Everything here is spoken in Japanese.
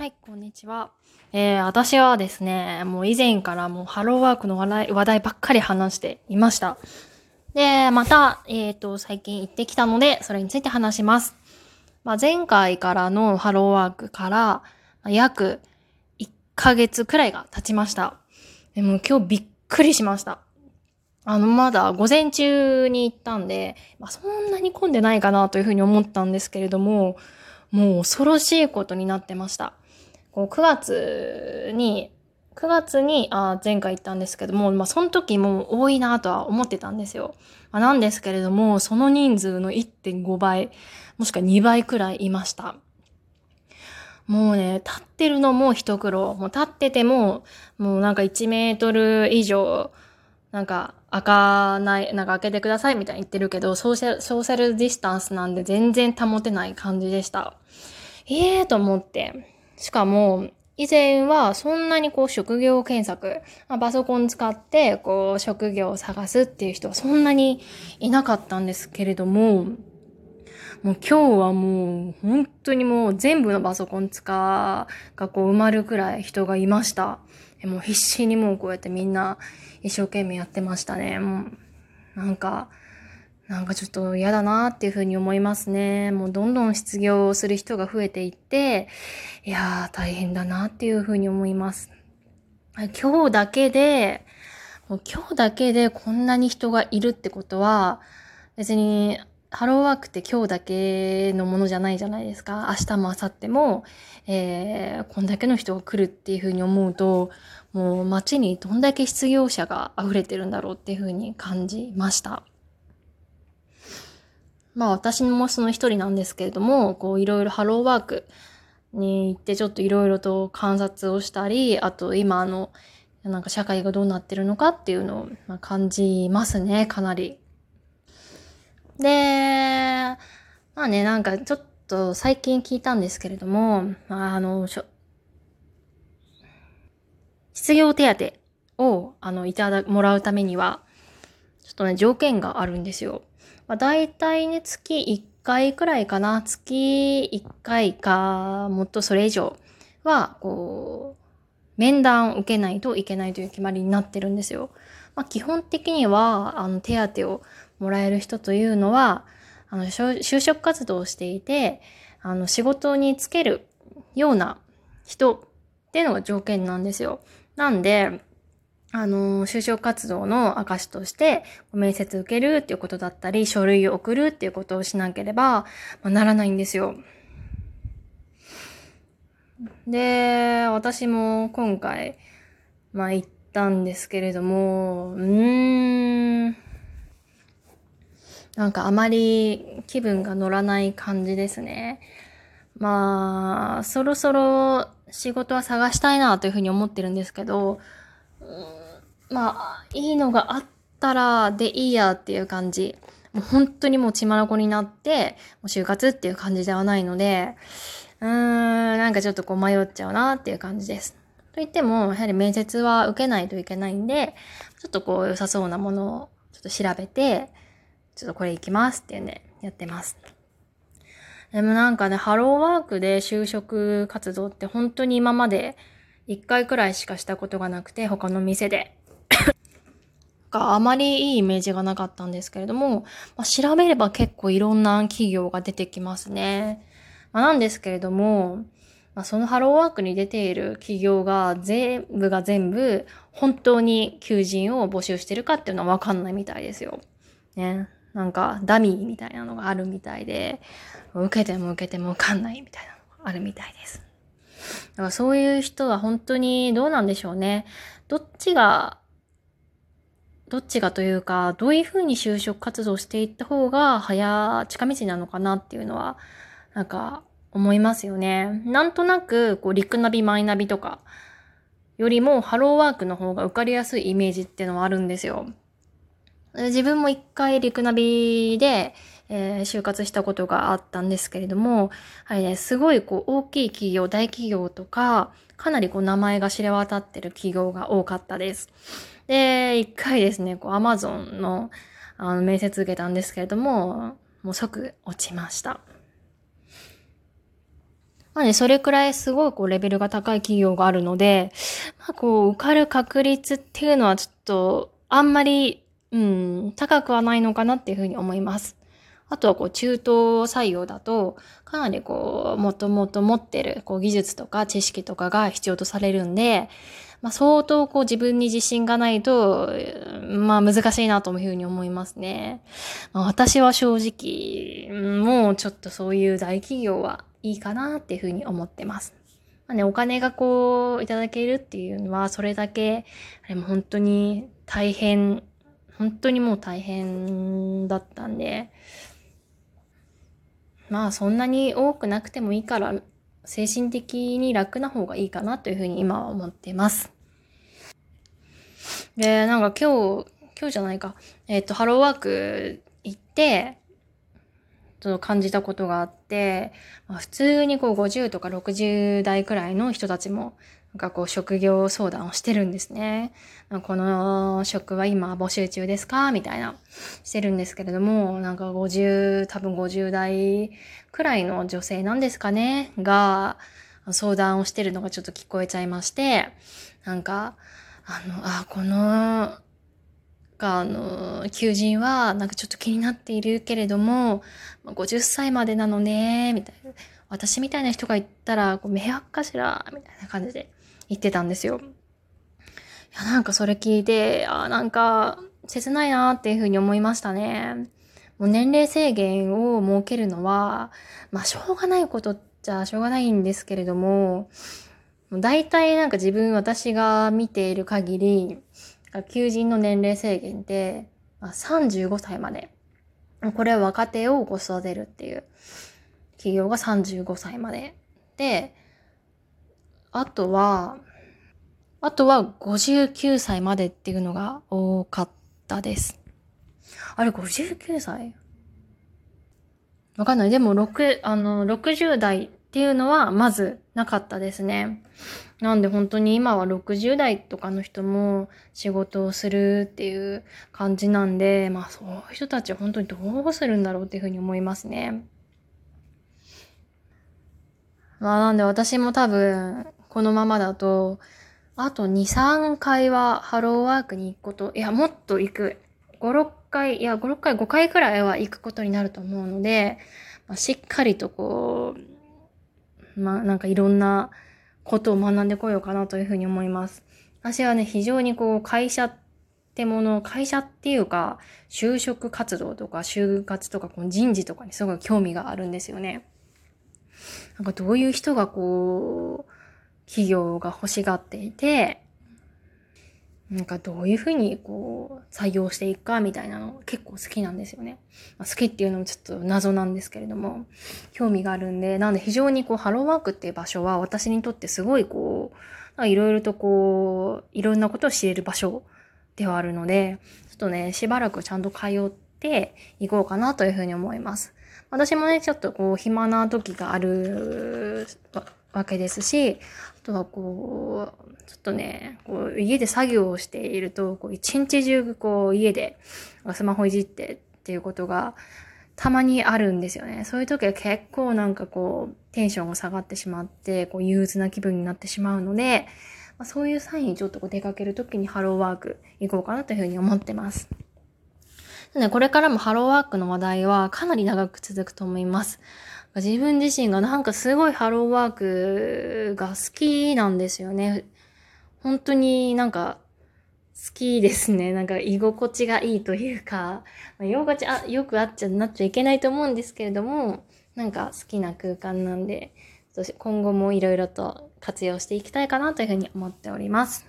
はい、こんにちは。えー、私はですね、もう以前からもうハローワークの話題話題ばっかり話していました。で、また、えっ、と、最近行ってきたので、それについて話します。まあ、前回からのハローワークから、約1ヶ月くらいが経ちました。でも今日びっくりしました。あの、まだ午前中に行ったんで、まあ、そんなに混んでないかなというふうに思ったんですけれども、もう恐ろしいことになってました。こう9月に、9月にあ前回行ったんですけども、まあその時も多いなとは思ってたんですよ。まあ、なんですけれども、その人数の1.5倍、もしくは2倍くらいいました。もうね、立ってるのも一苦労。もう立ってても、もうなんか1メートル以上、なんか開かない、なんか開けてくださいみたいに言ってるけど、ソーシャル、ソーシャルディスタンスなんで全然保てない感じでした。ええー、と思って。しかも、以前はそんなにこう職業検索、まあ、パソコン使ってこう職業を探すっていう人はそんなにいなかったんですけれども、もう今日はもう本当にもう全部のパソコン使がこう埋まるくらい人がいました。もう必死にもうこうやってみんな一生懸命やってましたね。もうなんか、なんかちょっと嫌だなっていうふうに思いますね。もうどんどん失業する人が増えていって、いやー大変だなっていうふうに思います。今日だけで、もう今日だけでこんなに人がいるってことは、別にハローワークって今日だけのものじゃないじゃないですか。明日も明後日も、えー、こんだけの人が来るっていうふうに思うと、もう街にどんだけ失業者が溢れてるんだろうっていうふうに感じました。まあ私もその一人なんですけれども、こういろいろハローワークに行ってちょっといろいろと観察をしたり、あと今あの、なんか社会がどうなってるのかっていうのを感じますね、かなり。で、まあね、なんかちょっと最近聞いたんですけれども、あの、失業手当を、あの、いただ、もらうためには、ちょっとね、条件があるんですよ。まあ、大体ね、月1回くらいかな。月1回か、もっとそれ以上は、こう、面談を受けないといけないという決まりになってるんですよ。まあ、基本的には、あの、手当をもらえる人というのは、あの、就職活動をしていて、あの、仕事に就けるような人っていうのが条件なんですよ。なんで、あの、就職活動の証として、面接受けるっていうことだったり、書類を送るっていうことをしなければ、まあ、ならないんですよ。で、私も今回、まあ行ったんですけれども、うーん、なんかあまり気分が乗らない感じですね。まあ、そろそろ仕事は探したいなというふうに思ってるんですけど、まあ、いいのがあったらでいいやっていう感じ。もう本当にもう血まなこになって、もう就活っていう感じではないので、うーん、なんかちょっとこう迷っちゃうなっていう感じです。と言っても、やはり面接は受けないといけないんで、ちょっとこう良さそうなものをちょっと調べて、ちょっとこれ行きますっていうんでやってます。でもなんかね、ハローワークで就職活動って本当に今まで1回くらいしかしたことがなくて、他の店で。があまりいいイメージがなかったんですけれども、まあ、調べれば結構いろんな企業が出てきますね。まあ、なんですけれども、まあ、そのハローワークに出ている企業が全部が全部本当に求人を募集してるかっていうのはわかんないみたいですよ。ね。なんかダミーみたいなのがあるみたいで、受けても受けても受かんないみたいなのがあるみたいです。だからそういう人は本当にどうなんでしょうね。どっちがどっちがというか、どういうふうに就職活動していった方が早、近道なのかなっていうのは、なんか思いますよね。なんとなく、こう、リクナビ、マイナビとか、よりもハローワークの方が受かりやすいイメージっていうのはあるんですよ。自分も一回リクナビで、えー、就活したことがあったんですけれども、はいね、すごいこう大きい企業、大企業とか、かなりこう名前が知れ渡ってる企業が多かったです。で、一回ですね、こう、アマゾンの、あの、面接受けたんですけれども、もう即落ちました。まあね、それくらいすごいこうレベルが高い企業があるので、まあこう受かる確率っていうのはちょっとあんまり、うん、高くはないのかなっていうふうに思います。あとはこう中東採用だと、かなりこう、もともと持ってるこう技術とか知識とかが必要とされるんで、まあ、相当こう自分に自信がないと、まあ難しいなというふうに思いますね。まあ、私は正直、もうちょっとそういう大企業はいいかなっていうふうに思ってます。まあね、お金がこういただけるっていうのは、それだけ、あれも本当に大変、本当にもう大変だったんで、まあそんなに多くなくてもいいから精神的に楽な方がいいかなというふうに今は思ってます。で、なんか今日、今日じゃないか、えっ、ー、と、ハローワーク行って、ちょっと感じたことがあって、まあ、普通にこう50とか60代くらいの人たちもなんかこう職業相談をしてるんですね。この職は今募集中ですか？みたいな。してるんですけれども、なんか50、多分50代くらいの女性なんですかね？が相談をしてるのがちょっと聞こえちゃいまして、なんか、あの、あ、この、があの、求人はなんかちょっと気になっているけれども、50歳までなのね、みたいな。私みたいな人が言ったら、こう迷惑かしら？みたいな感じで。言ってたんですよ。いや、なんかそれ聞いて、あ、なんか、切ないなっていうふうに思いましたね。もう年齢制限を設けるのは、まあ、しょうがないことじゃしょうがないんですけれども、大体なんか自分、私が見ている限り、求人の年齢制限って、あ、35歳まで。これは若手をこ育てるっていう企業が35歳まで。で、あとは、あとは59歳までっていうのが多かったです。あれ、59歳？わかんない。でも、6、あの、60代っていうのはまずなかったですね。なんで本当に今は60代とかの人も仕事をするっていう感じなんで、まあそういう人たちは本当にどうするんだろうっていうふうに思いますね。まあなんで私も多分このままだと、あと2、3回はハローワークに行くこと、いや、もっと行く。5、6回、いや、5、6回、5回くらいは行くことになると思うので、まあ、しっかりとこう、まあなんかいろんなことを学んでこようかなというふうに思います。私はね、非常にこう、会社ってもの、会社っていうか、就職活動とか就活とかこの人事とかにすごい興味があるんですよね。なんかどういう人がこう、企業が欲しがっていて、なんかどういうふうにこう採用していくかみたいなの結構好きなんですよね。まあ、好きっていうのもちょっと謎なんですけれども、興味があるんで、なんで非常にこうハローワークっていう場所は私にとってすごいこう、いろいろとこう、いろんなことを知れる場所ではあるので、ちょっとね、しばらくちゃんと通っていこうかなというふうに思います。私もね、ちょっとこう、暇な時があるわけですし、あとはこう、ちょっとね、こう家で作業をしていると、こう一日中こう家でスマホいじってっていうことがたまにあるんですよね。そういう時は結構なんかこうテンションが下がってしまって、こう憂鬱な気分になってしまうので、ま、そういう際にちょっとこう出かける時にハローワーク行こうかなというふうに思ってます。ね、これからもハローワークの話題はかなり長く続くと思います。自分自身がなんかすごいハローワークが好きなんですよね。本当になんか好きですね。なんか居心地がいいというか、まあ、居心地あよくあっちゃなっちゃいけないと思うんですけれども、なんか好きな空間なんで、今後もいろいろと活用していきたいかなというふうに思っております。